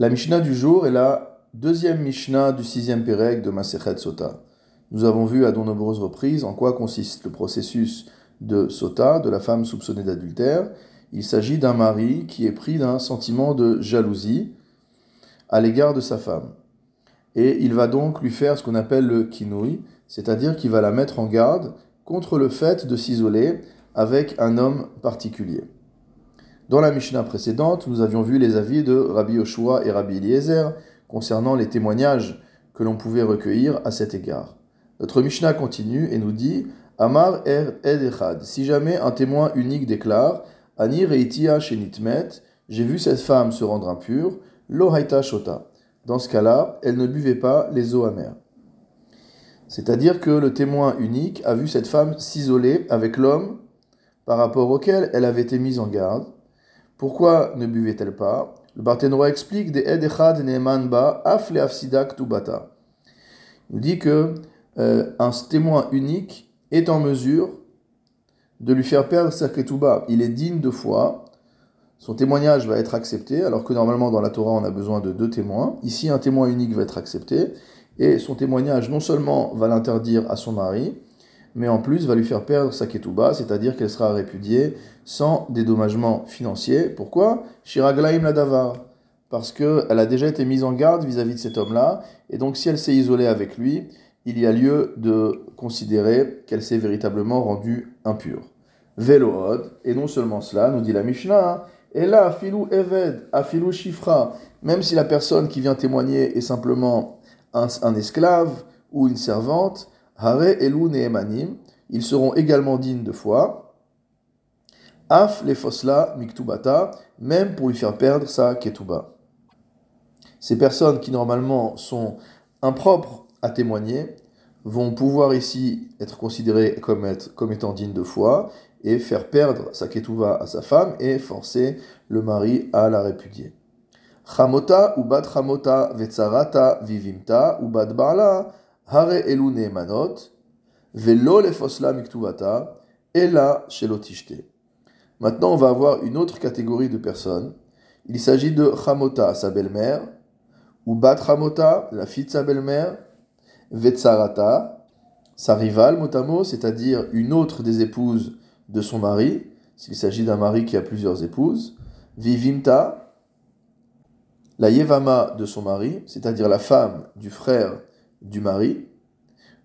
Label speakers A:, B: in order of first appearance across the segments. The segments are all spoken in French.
A: La Mishnah du jour est la deuxième Mishnah du sixième Pérec de Masechet Sota. Nous avons vu à de nombreuses reprises en quoi consiste le processus de Sota, de la femme soupçonnée d'adultère. Il s'agit d'un mari qui est pris d'un sentiment de jalousie à l'égard de sa femme. Et il va donc lui faire ce qu'on appelle le kinouï, c'est-à-dire qu'il va la mettre en garde contre le fait de s'isoler avec un homme particulier. Dans la Mishnah précédente, nous avions vu les avis de Rabbi Yoshua et Rabbi Eliezer concernant les témoignages que l'on pouvait recueillir à cet égard. Notre Mishnah continue et nous dit Amar er ed. Si jamais un témoin unique déclare Ani reitia shenitmet, j'ai vu cette femme se rendre impure, lo haita shota. Dans ce cas-là, elle ne buvait pas les eaux amères. C'est-à-dire que le témoin unique a vu cette femme s'isoler avec l'homme par rapport auquel elle avait été mise en garde pourquoi ne buvait-elle pas? Le Barthénois explique des Edechad Neeman Ba Afle Afsidak Tubata. Il nous dit que euh, un témoin unique est en mesure de lui faire perdre sa ketouba. Il est digne de foi. Son témoignage va être accepté, alors que normalement dans la Torah on a besoin de deux témoins. Ici, un témoin unique va être accepté, et son témoignage non seulement va l'interdire à son mari, mais en plus va lui faire perdre sa ketouba, c'est-à-dire qu'elle sera répudiée sans dédommagement financier. Pourquoi? Shiraglaim la davar. Parce qu'elle a déjà été mise en garde vis-à-vis de cet homme-là, et donc si elle s'est isolée avec lui, il y a lieu de considérer qu'elle s'est véritablement rendue impure. Velood, et non seulement cela, nous dit la Mishnah, et là, filou eved, afilou shifra, même si la personne qui vient témoigner est simplement un esclave ou une servante, Hare Elu Nehemanim, ils seront également dignes de foi. Af les fosla miktubata, même pour lui faire perdre sa ketuba. Ces personnes qui normalement sont impropres à témoigner vont pouvoir ici être considérées comme, étant dignes de foi et faire perdre sa ketuba à sa femme et forcer le mari à la répudier. Chamota ou bat chamota vivimta ou bat Hare elu neemanot, velo lefosla miktuvata, ela shelotishte. Maintenant, on va avoir une autre catégorie de personnes. Il s'agit de Chamota, sa belle-mère, ou Bat Chamota, la fille de sa belle-mère, Vetsarata, sa rivale, motamo, c'est-à-dire une autre des épouses de son mari, s'il s'agit d'un mari qui a plusieurs épouses, Vivimta, la Yevama de son mari, c'est-à-dire la femme du frère du mari,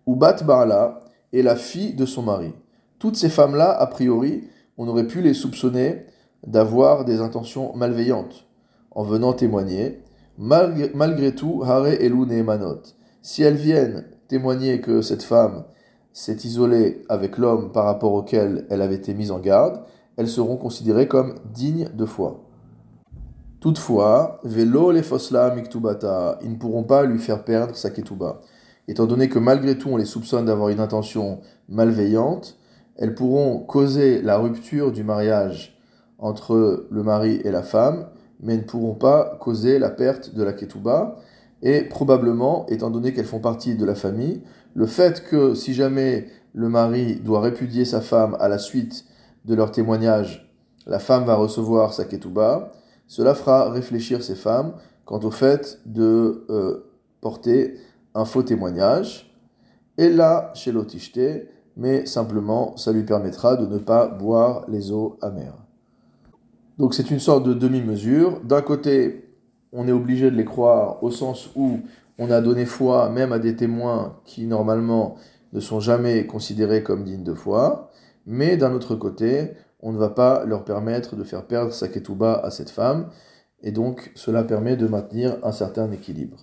A: ou Bat Baala est la fille de son mari. Toutes ces femmes-là, a priori, on aurait pu les soupçonner d'avoir des intentions malveillantes en venant témoigner. Malgré, tout, Hare Elu Neemanot. Si elles viennent témoigner que cette femme s'est isolée avec l'homme par rapport auquel elle avait été mise en garde, elles seront considérées comme dignes de foi. Toutefois, velo les fosla miktubata, ils ne pourront pas lui faire perdre sa ketuba. Étant donné que malgré tout on les soupçonne d'avoir une intention malveillante, elles pourront causer la rupture du mariage entre le mari et la femme, mais ne pourront pas causer la perte de la ketuba. Et probablement, étant donné qu'elles font partie de la famille, le fait que si jamais le mari doit répudier sa femme à la suite de leur témoignage, la femme va recevoir sa ketuba, cela fera réfléchir ces femmes quant au fait de euh, porter un faux témoignage, et là, chez l'otishte, mais simplement, ça lui permettra de ne pas boire les eaux amères. Donc c'est une sorte de demi-mesure. D'un côté, on est obligé de les croire au sens où on a donné foi même à des témoins qui normalement ne sont jamais considérés comme dignes de foi, mais d'un autre côté, on ne va pas leur permettre de faire perdre sa ketouba à cette femme, et donc cela permet de maintenir un certain équilibre.